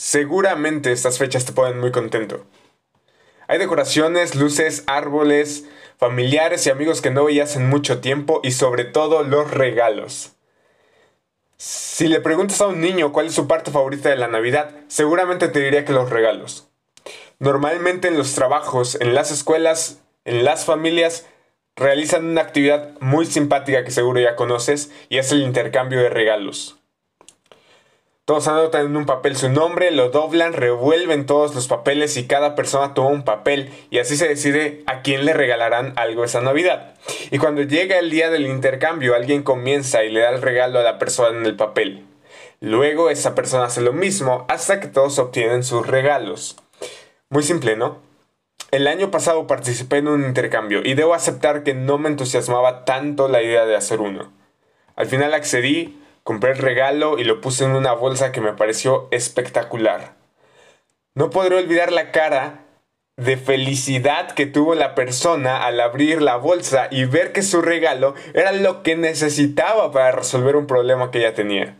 Seguramente estas fechas te ponen muy contento. Hay decoraciones, luces, árboles, familiares y amigos que no veías en mucho tiempo y sobre todo los regalos. Si le preguntas a un niño cuál es su parte favorita de la Navidad, seguramente te diría que los regalos. Normalmente en los trabajos, en las escuelas, en las familias, realizan una actividad muy simpática que seguro ya conoces y es el intercambio de regalos. Todos anotan en un papel su nombre, lo doblan, revuelven todos los papeles y cada persona toma un papel y así se decide a quién le regalarán algo esa Navidad. Y cuando llega el día del intercambio, alguien comienza y le da el regalo a la persona en el papel. Luego esa persona hace lo mismo hasta que todos obtienen sus regalos. Muy simple, ¿no? El año pasado participé en un intercambio y debo aceptar que no me entusiasmaba tanto la idea de hacer uno. Al final accedí, Compré el regalo y lo puse en una bolsa que me pareció espectacular. No podré olvidar la cara de felicidad que tuvo la persona al abrir la bolsa y ver que su regalo era lo que necesitaba para resolver un problema que ella tenía.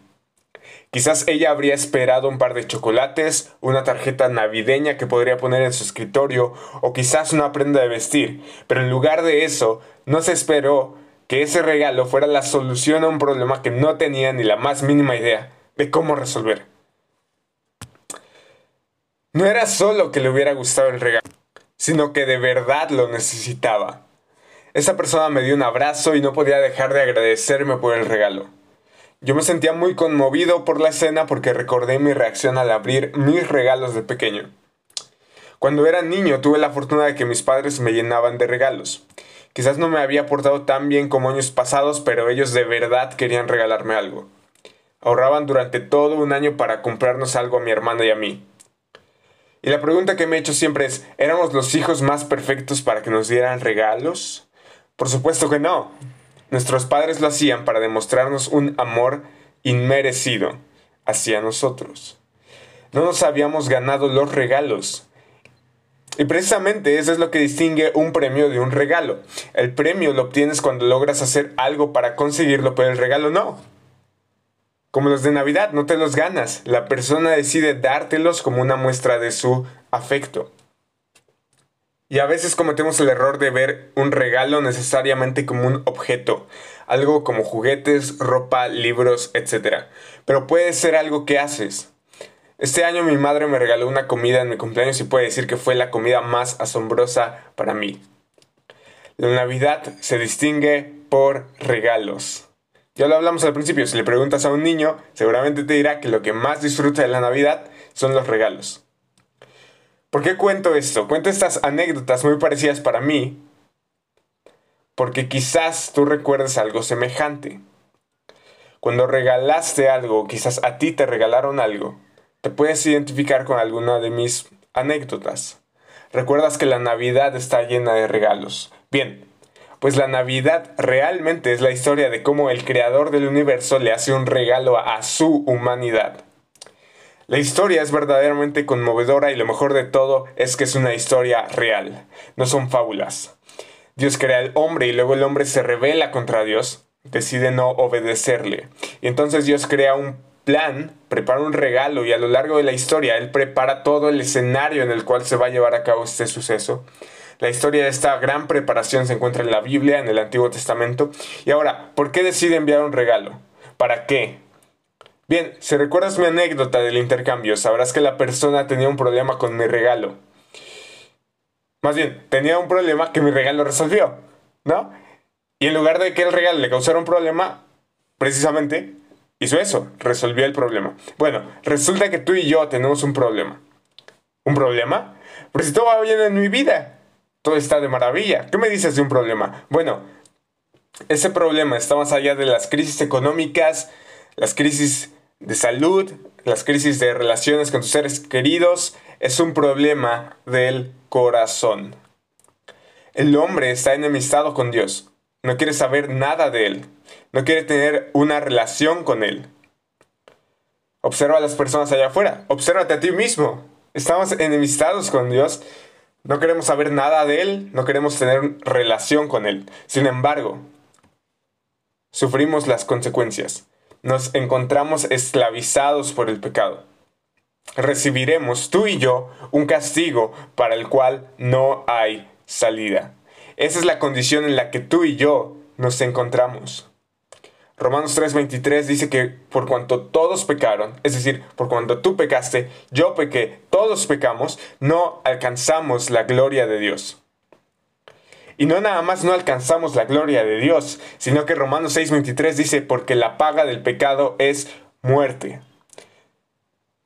Quizás ella habría esperado un par de chocolates, una tarjeta navideña que podría poner en su escritorio o quizás una prenda de vestir, pero en lugar de eso, no se esperó que ese regalo fuera la solución a un problema que no tenía ni la más mínima idea de cómo resolver. No era solo que le hubiera gustado el regalo, sino que de verdad lo necesitaba. Esa persona me dio un abrazo y no podía dejar de agradecerme por el regalo. Yo me sentía muy conmovido por la escena porque recordé mi reacción al abrir mis regalos de pequeño. Cuando era niño tuve la fortuna de que mis padres me llenaban de regalos. Quizás no me había portado tan bien como años pasados, pero ellos de verdad querían regalarme algo. Ahorraban durante todo un año para comprarnos algo a mi hermana y a mí. Y la pregunta que me he hecho siempre es, ¿éramos los hijos más perfectos para que nos dieran regalos? Por supuesto que no. Nuestros padres lo hacían para demostrarnos un amor inmerecido hacia nosotros. No nos habíamos ganado los regalos, y precisamente eso es lo que distingue un premio de un regalo. El premio lo obtienes cuando logras hacer algo para conseguirlo, pero el regalo no. Como los de Navidad, no te los ganas. La persona decide dártelos como una muestra de su afecto. Y a veces cometemos el error de ver un regalo necesariamente como un objeto, algo como juguetes, ropa, libros, etc. Pero puede ser algo que haces, este año mi madre me regaló una comida en mi cumpleaños y puede decir que fue la comida más asombrosa para mí. La Navidad se distingue por regalos. Ya lo hablamos al principio, si le preguntas a un niño, seguramente te dirá que lo que más disfruta de la Navidad son los regalos. ¿Por qué cuento esto? Cuento estas anécdotas muy parecidas para mí, porque quizás tú recuerdes algo semejante. Cuando regalaste algo, quizás a ti te regalaron algo, te puedes identificar con alguna de mis anécdotas. Recuerdas que la Navidad está llena de regalos. Bien, pues la Navidad realmente es la historia de cómo el creador del universo le hace un regalo a, su humanidad. La historia es verdaderamente conmovedora y lo mejor de todo es que es una historia real, no son fábulas. Dios crea al hombre y luego el hombre se revela contra Dios, decide no obedecerle. Y entonces Dios crea un plan, prepara un regalo y a lo largo de la historia él prepara todo el escenario en el cual se va a llevar a cabo este suceso. La historia de esta gran preparación se encuentra en la Biblia, en el Antiguo Testamento. Y ahora, ¿por qué decide enviar un regalo? ¿Para qué? Bien, si recuerdas mi anécdota del intercambio, sabrás que la persona tenía un problema con mi regalo. Más bien, tenía un problema que mi regalo resolvió, ¿no? Y en lugar de que el regalo le causara un problema, precisamente Hizo eso, resolvió el problema. Bueno, resulta que tú y yo tenemos un problema. ¿Un problema? Pero si todo va bien en mi vida, todo está de maravilla. ¿Qué me dices de un problema? Bueno, ese problema está más allá de las crisis económicas, las crisis de salud, las crisis de relaciones con tus seres queridos. Es un problema del corazón. El hombre está enemistado con Dios. No quiere saber nada de él no quiere tener una relación con Él. Observa a las personas allá afuera, obsérvate a ti mismo. Estamos enemistados con Dios, no queremos saber nada de Él, no queremos tener relación con Él. Sin embargo, sufrimos las consecuencias. Nos encontramos esclavizados por el pecado. recibiremos tú y yo un castigo para el cual no hay salida. Esa es la condición en la que tú y yo nos encontramos. Romanos 3:23 dice que por cuanto todos pecaron, es decir, por cuanto tú pecaste, yo pequé, todos pecamos, no alcanzamos la gloria de Dios. Y no nada más no alcanzamos la gloria de Dios, sino que Romanos 6:23 dice, porque la paga del pecado es muerte.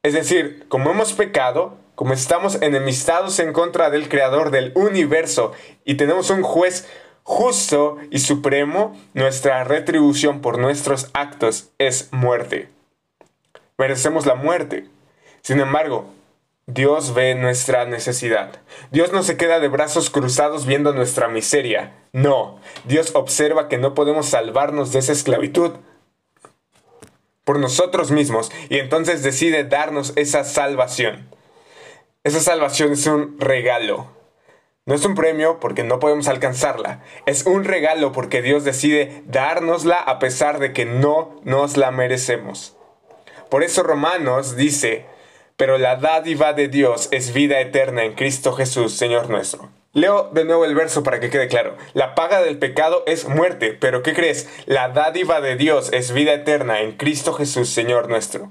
Es decir, como hemos pecado, como estamos enemistados en contra del Creador del universo y tenemos un juez justo y supremo, nuestra retribución por nuestros actos es muerte. Merecemos la muerte. Sin embargo, Dios ve nuestra necesidad. Dios no se queda de brazos cruzados viendo nuestra miseria. No, Dios observa que no podemos salvarnos de esa esclavitud por nosotros mismos y entonces decide darnos esa salvación. Esa salvación es un regalo. No es un premio porque no podemos alcanzarla. Es un regalo porque Dios decide dárnosla a pesar de que no nos la merecemos. Por eso Romanos dice, pero la dádiva de Dios es vida eterna en Cristo Jesús, Señor nuestro. Leo de nuevo el verso para que quede claro. La paga del pecado es muerte, pero ¿qué crees? La dádiva de Dios es vida eterna en Cristo Jesús, Señor nuestro.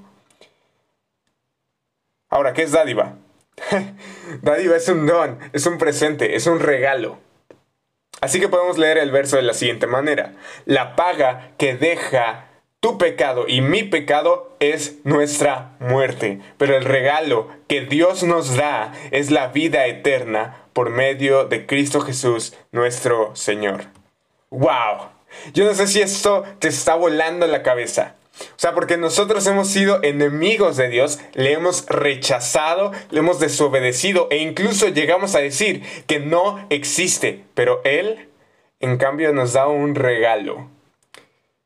Ahora, ¿qué es dádiva? Dádiva es un don, es un presente, es un regalo. Así que podemos leer el verso de la siguiente manera. La paga que deja tu pecado y mi pecado es nuestra muerte, pero el regalo que Dios nos da es la vida eterna por medio de Cristo Jesús, nuestro Señor. ¡Wow! Yo no sé si esto te está volando la cabeza. O sea, porque nosotros hemos sido enemigos de Dios, le hemos rechazado, le hemos desobedecido e incluso llegamos a decir que no existe, pero Él, en cambio, nos da un regalo.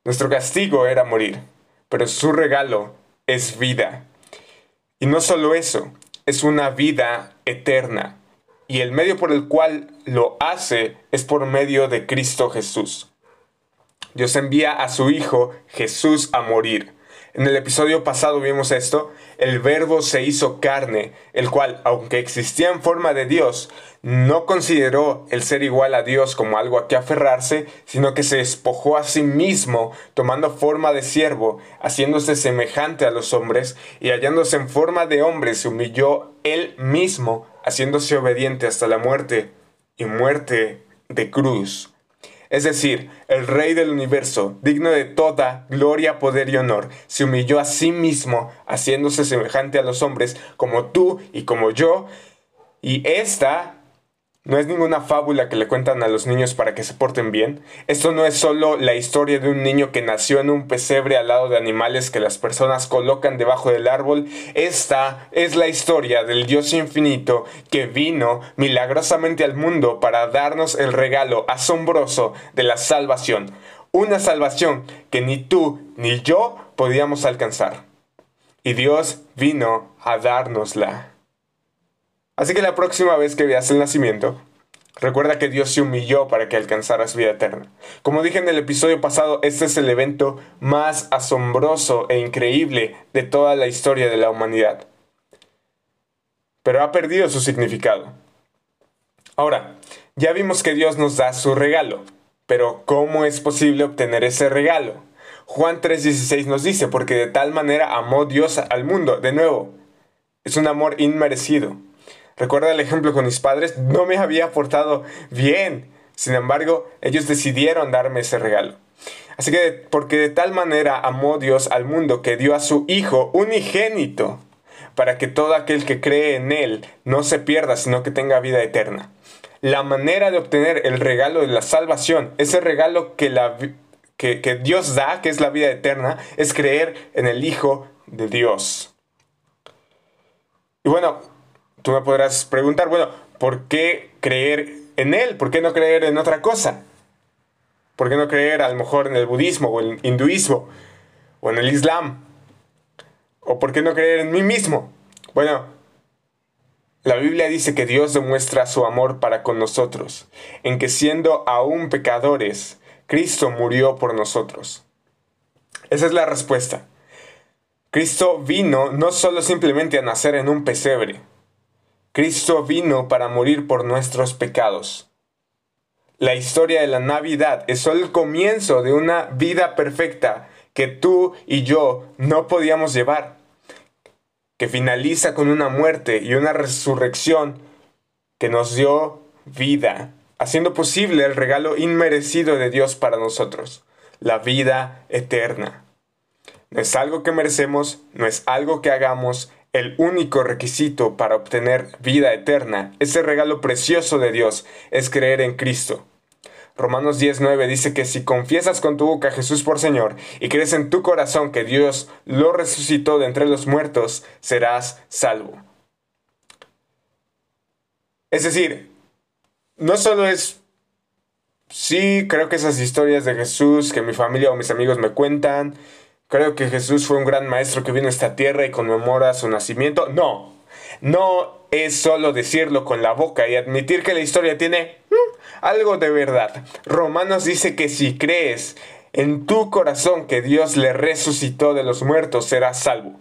Nuestro castigo era morir, pero su regalo es vida. Y no solo eso, es una vida eterna. Y el medio por el cual lo hace es por medio de Cristo Jesús. Dios envía a su Hijo Jesús a morir. En el episodio pasado vimos esto, el verbo se hizo carne, el cual, aunque existía en forma de Dios, no consideró el ser igual a Dios como algo a que aferrarse, sino que se despojó a sí mismo, tomando forma de siervo, haciéndose semejante a los hombres, y hallándose en forma de hombre, se humilló él mismo, haciéndose obediente hasta la muerte, y muerte de cruz. Es decir, el Rey del universo, digno de toda gloria, poder y honor, se humilló a sí mismo, haciéndose semejante a los hombres, como tú y como yo, y esta no es ninguna fábula que le cuentan a los niños para que se porten bien. Esto no es solo la historia de un niño que nació en un pesebre al lado de animales que las personas colocan debajo del árbol. Esta es la historia del Dios infinito que vino milagrosamente al mundo para darnos el regalo asombroso de la salvación. Una salvación que ni tú ni yo podíamos alcanzar. Y Dios vino a dárnosla. Así que la próxima vez que veas el nacimiento, recuerda que Dios se humilló para que alcanzaras vida eterna. Como dije en el episodio pasado, este es el evento más asombroso e increíble de toda la historia de la humanidad. Pero ha perdido su significado. Ahora, ya vimos que Dios nos da su regalo, pero ¿cómo es posible obtener ese regalo? Juan 3:16 nos dice, porque de tal manera amó Dios al mundo. De nuevo, es un amor inmerecido. Recuerda el ejemplo con mis padres, no me había portado bien. Sin embargo, ellos decidieron darme ese regalo. Así que, porque de tal manera amó Dios al mundo que dio a su Hijo unigénito, para que todo aquel que cree en Él no se pierda, sino que tenga vida eterna. La manera de obtener el regalo de la salvación, ese regalo que, la, que, que Dios da, que es la vida eterna, es creer en el Hijo de Dios. Y bueno, tú me podrás preguntar, bueno, ¿por qué creer en Él? ¿Por qué no creer en otra cosa? ¿Por qué no creer a lo mejor en el budismo o el hinduismo o en el islam? ¿O por qué no creer en mí mismo? Bueno, la Biblia dice que Dios demuestra su amor para con nosotros, en que siendo aún pecadores, Cristo murió por nosotros. Esa es la respuesta. Cristo vino no solo simplemente a nacer en un pesebre. Cristo vino para morir por nuestros pecados. La historia de la Navidad es solo el comienzo de una vida perfecta que tú y yo no podíamos llevar, que finaliza con una muerte y una resurrección que nos dio vida, haciendo posible el regalo inmerecido de Dios para nosotros, la vida eterna. No es algo que merecemos, no es algo que hagamos, el único requisito para obtener vida eterna, ese regalo precioso de Dios, es creer en Cristo. Romanos 10:9 dice que si confiesas con tu boca a Jesús por Señor y crees en tu corazón que Dios lo resucitó de entre los muertos, serás salvo. Es decir, no solo es, sí, creo que esas historias de Jesús que mi familia o mis amigos me cuentan, creo que Jesús fue un gran maestro que vino a esta tierra y conmemora su nacimiento. No, no es solo decirlo con la boca y admitir que la historia tiene algo de verdad. Romanos dice que si crees en tu corazón que Dios le resucitó de los muertos, serás salvo.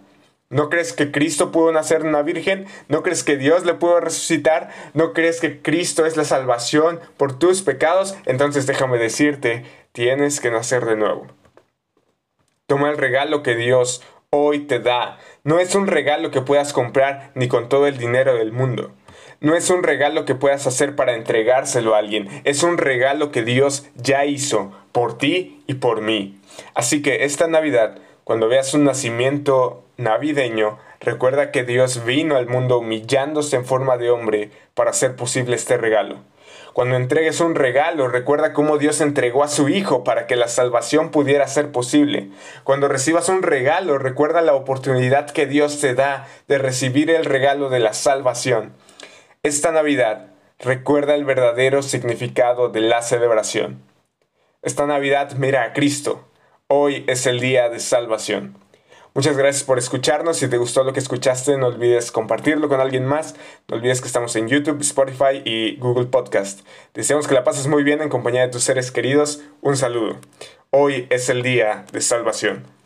¿No crees que Cristo pudo nacer una virgen? ¿No crees que Dios le pudo resucitar? ¿No crees que Cristo es la salvación por tus pecados? Entonces déjame decirte, tienes que nacer de nuevo. Toma el regalo que Dios hoy te da. No es un regalo que puedas comprar ni con todo el dinero del mundo. No es un regalo que puedas hacer para entregárselo a alguien, es un regalo que Dios ya hizo por ti y por mí. Así que esta Navidad, cuando veas un nacimiento navideño, recuerda que Dios vino al mundo humillándose en forma de hombre para hacer posible este regalo. Cuando entregues un regalo, recuerda cómo Dios entregó a su Hijo para que la salvación pudiera ser posible. Cuando recibas un regalo, recuerda la oportunidad que Dios te da de recibir el regalo de la salvación. Esta Navidad recuerda el verdadero significado de la celebración. Esta Navidad mira a Cristo. Hoy es el día de salvación. Muchas gracias por escucharnos. Si te gustó lo que escuchaste, no olvides compartirlo con alguien más. No olvides que estamos en YouTube, Spotify y Google Podcast. Deseamos que la pases muy bien en compañía de tus seres queridos. Un saludo. Hoy es el día de salvación.